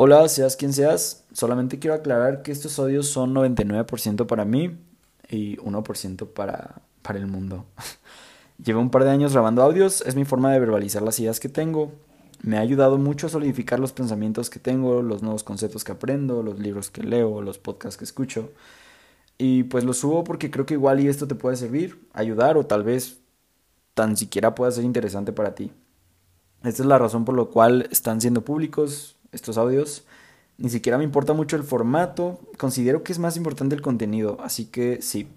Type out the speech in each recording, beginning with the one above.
Hola, seas quien seas, solamente quiero aclarar que estos audios son 99% para mí y 1% para, para el mundo. Llevo un par de años grabando audios, es mi forma de verbalizar las ideas que tengo. Me ha ayudado mucho a solidificar los pensamientos que tengo, los nuevos conceptos que aprendo, los libros que leo, los podcasts que escucho. Y pues lo subo porque creo que igual y esto te puede servir, ayudar o tal vez tan siquiera pueda ser interesante para ti. Esta es la razón por la cual están siendo públicos estos audios. Ni siquiera me importa mucho el formato, considero que es más importante el contenido, así que sí,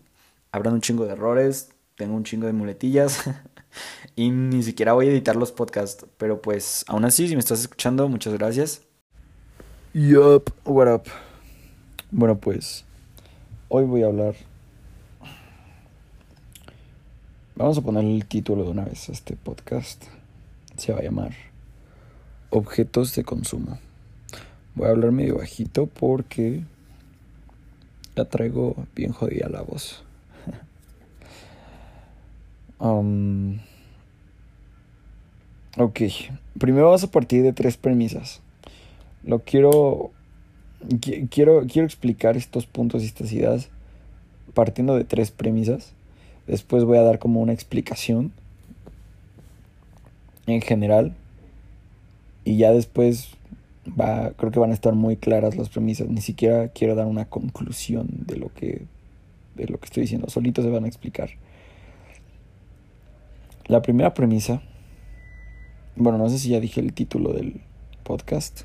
habrán un chingo de errores, tengo un chingo de muletillas y ni siquiera voy a editar los podcasts, pero pues aún así, si me estás escuchando, muchas gracias. Yup, what up. Bueno, pues hoy voy a hablar. Vamos a poner el título de una vez a este podcast. Se va a llamar Objetos de consumo. Voy a hablar medio bajito porque la traigo bien jodida la voz. um, ok, primero vamos a partir de tres premisas. Lo quiero, quiero, quiero explicar estos puntos y estas ideas partiendo de tres premisas. Después voy a dar como una explicación en general y ya después va, creo que van a estar muy claras las premisas. Ni siquiera quiero dar una conclusión de lo que, de lo que estoy diciendo. Solitos se van a explicar. La primera premisa, bueno, no sé si ya dije el título del podcast.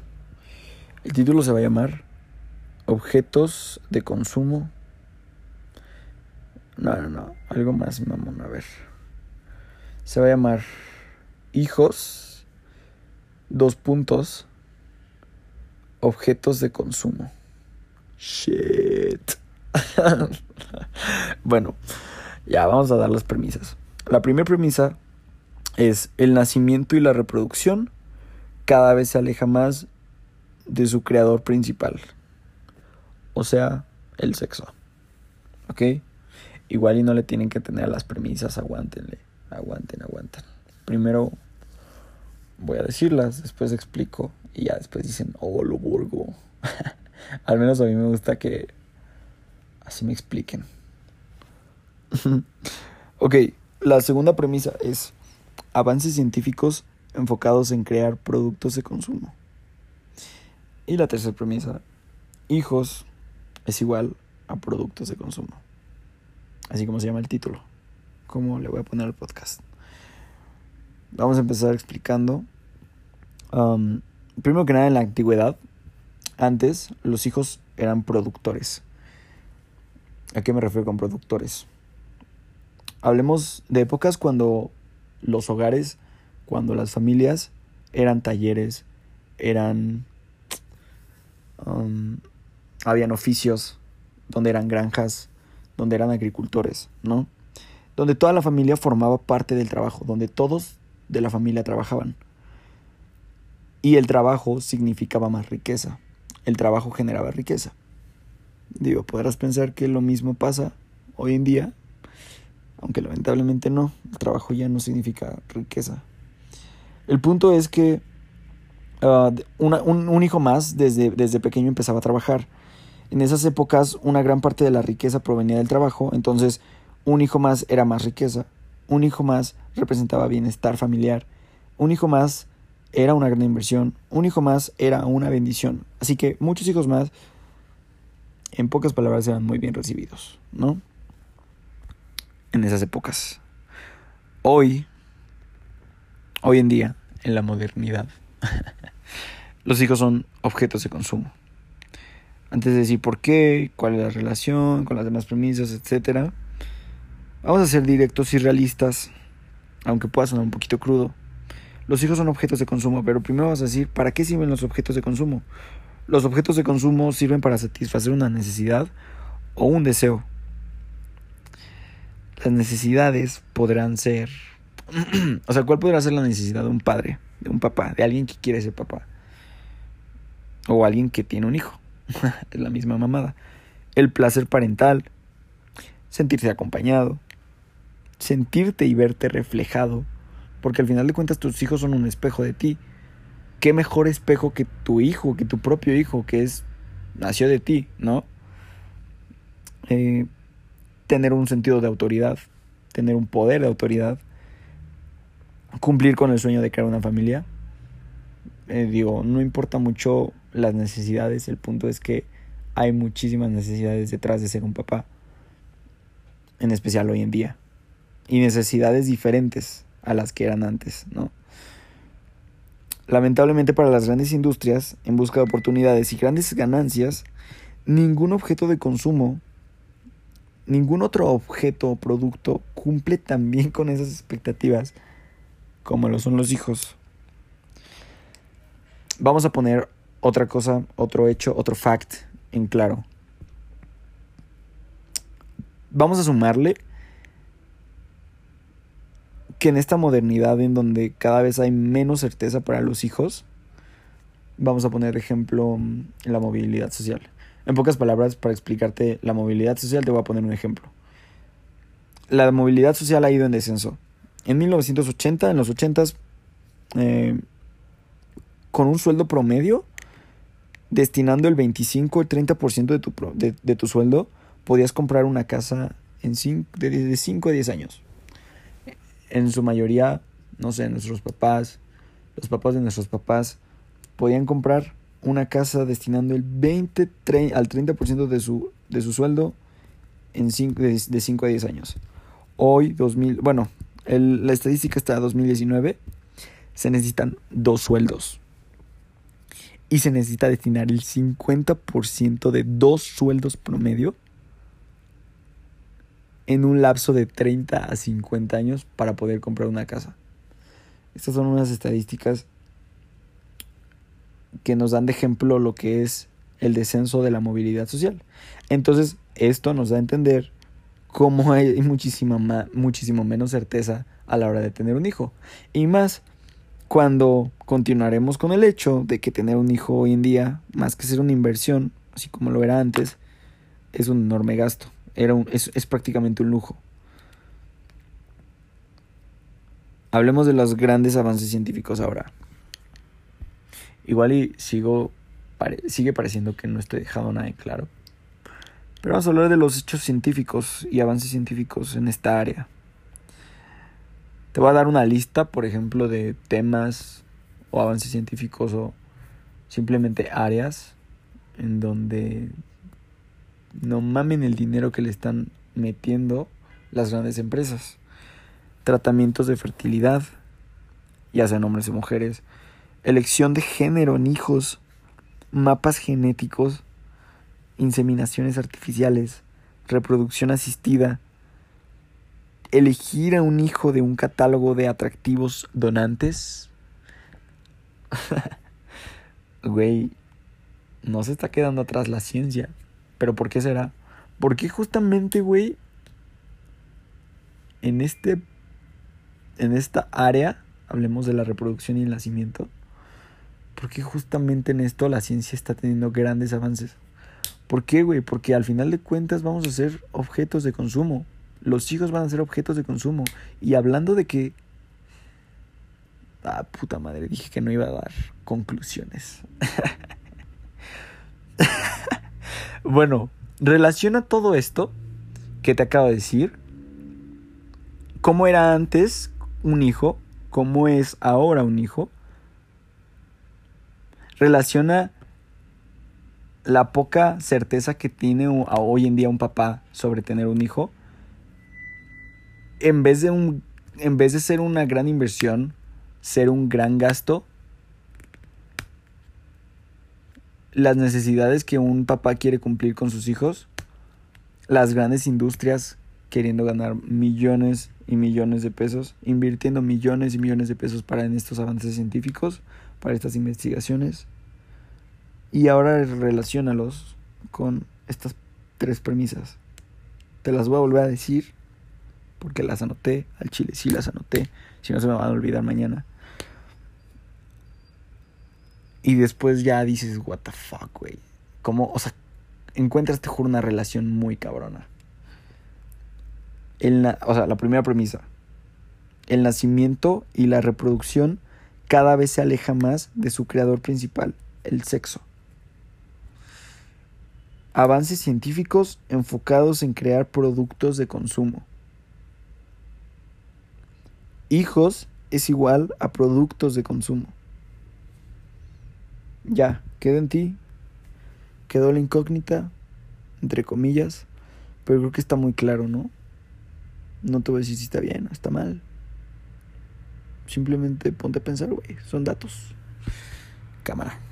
El título se va a llamar Objetos de consumo. No, no, no, algo más, mamón, a ver. Se va a llamar Hijos Dos puntos. Objetos de consumo. Shit. bueno, ya vamos a dar las premisas. La primera premisa es el nacimiento y la reproducción cada vez se aleja más de su creador principal. O sea, el sexo. ¿Ok? Igual y no le tienen que tener las premisas, aguántenle. Aguanten, aguanten. Primero voy a decirlas, después explico y ya después dicen, oh, lo burgo. Al menos a mí me gusta que así me expliquen. ok, la segunda premisa es avances científicos enfocados en crear productos de consumo. Y la tercera premisa, hijos es igual a productos de consumo. Así como se llama el título. Como le voy a poner al podcast. Vamos a empezar explicando. primero que nada, en la antigüedad, antes los hijos eran productores. ¿A qué me refiero con productores? Hablemos de épocas cuando los hogares, cuando las familias eran talleres, eran... habían oficios, donde eran granjas, donde eran agricultores, ¿no? Donde toda la familia formaba parte del trabajo, donde todos de la familia trabajaban. Y el trabajo significaba más riqueza. El trabajo generaba riqueza. Digo, podrás pensar que lo mismo pasa hoy en día, aunque lamentablemente no, el trabajo ya no significa riqueza. El punto es que ah, un, hijo más desde, desde pequeño empezaba a trabajar. En esas épocas una gran parte de la riqueza provenía del trabajo, entonces un hijo más era más riqueza. Un hijo más representaba bienestar familiar. Un hijo más era una gran inversión. Un hijo más era una bendición. Así que muchos hijos más, en pocas palabras, eran muy bien recibidos, ¿no? En esas épocas. Hoy, hoy en día, en la modernidad, los hijos son objetos de consumo. Antes de decir por qué, cuál es la relación con las demás premisas, etcétera Vamos a ser directos y realistas, aunque pueda sonar un poquito crudo. Los hijos son objetos de consumo, pero primero vamos a decir, ¿para qué sirven los objetos de consumo? Los objetos de consumo sirven para satisfacer una necesidad o un deseo. Las necesidades podrán ser... o sea, ¿cuál podrá ser la necesidad de un padre, de un papá, de alguien que quiere ser papá? O alguien que tiene un hijo. es la misma mamada. El placer parental, sentirse acompañado, sentirte y verte reflejado, porque al final de cuentas tus hijos son un espejo de ti. qué mejor espejo que tu hijo, que tu propio hijo, que es nació de ti, ¿no? Eh, tener un sentido de autoridad, tener un poder de autoridad, cumplir con el sueño de crear una familia. Eh, digo, no importa mucho las necesidades, el punto es que hay muchísimas necesidades detrás de ser un papá, en especial hoy en día, y necesidades diferentes a las que eran antes, ¿no? Lamentablemente para las grandes industrias, en busca de oportunidades y grandes ganancias, ningún objeto de consumo, ningún otro objeto o producto cumple tan bien con esas expectativas como lo son los hijos. Vamos a poner otra cosa, otro hecho, otro fact en claro. Vamos a sumarle que en esta modernidad en donde cada vez hay menos certeza para los hijos, vamos a poner ejemplo mm, la movilidad social. En pocas palabras, para explicarte la movilidad social, te voy a poner un ejemplo. La movilidad social ha ido en descenso. En 1980, en los 80 eh, con un sueldo promedio, destinando el 25 o el 30% de tu, de, de tu sueldo, podías comprar una casa en de 5 a 10 años en su mayoría, no sé, nuestros papás, los papás de nuestros papás, podían comprar una casa destinando el 20 al 30% de su, de su sueldo en de, 5 a 10 años. Hoy, 2000, bueno, la estadística está a 2019, se necesitan dos sueldos. Y se necesita destinar el 50% de dos sueldos promedio en un lapso de 30 a 50 años para poder comprar una casa. Estas son unas estadísticas que nos dan de ejemplo lo que es el descenso de la movilidad social. Entonces, esto nos da a entender cómo hay muchísima muchísimo menos certeza a la hora de tener un hijo. Y más cuando continuaremos con el hecho de que tener un hijo hoy en día, más que ser una inversión, así como lo era antes, es un enorme gasto era un, es, es prácticamente un lujo. Hablemos de los grandes avances científicos ahora. Igual y sigo, sigue pareciendo que no estoy dejando nada en claro. Pero vamos a hablar de los hechos científicos y avances científicos en esta área. Te voy a dar una lista, por ejemplo, de temas o avances científicos o simplemente áreas en donde no mamen el dinero que le están metiendo las grandes empresas. Tratamientos de fertilidad, ya sean hombres o mujeres, elección de género en hijos, mapas genéticos, inseminaciones artificiales, reproducción asistida, elegir a un hijo de un catálogo de atractivos donantes. Güey, no se está quedando atrás la ciencia. Pero ¿por qué será? Porque justamente, güey, en este en esta área, hablemos de la reproducción y el nacimiento, porque justamente en esto la ciencia está teniendo grandes avances. ¿Por qué, güey? Porque al final de cuentas vamos a ser objetos de consumo. Los hijos van a ser objetos de consumo. Y hablando de que... Ah, puta madre, dije que no iba a dar conclusiones. Bueno, relaciona todo esto que te acabo de decir. ¿Cómo era antes un hijo? ¿Cómo es ahora un hijo? Relaciona la poca certeza que tiene hoy en día un papá sobre tener un hijo. En vez de, un, en vez de ser una gran inversión, ser un gran gasto, las necesidades que un papá quiere cumplir con sus hijos, las grandes industrias queriendo ganar millones y millones de pesos, invirtiendo millones y millones de pesos para en estos avances científicos, para estas investigaciones. Y ahora relacionalos con estas tres premisas. Te las voy a volver a decir porque las anoté al chile, sí las anoté, si no se me van a olvidar mañana. Y después ya dices, what the fuck, güey. Como, o sea, encuentras, te juro, una relación muy cabrona. El o sea, la primera premisa. El nacimiento y la reproducción cada vez se aleja más de su creador principal, el sexo. Avances científicos enfocados en crear productos de consumo. Hijos es igual a productos de consumo. Ya, queda en ti. Quedó la incógnita, entre comillas, pero creo que está muy claro, ¿no? No te voy a decir si está bien o está mal. Simplemente ponte a pensar, güey. Son datos. Cámara.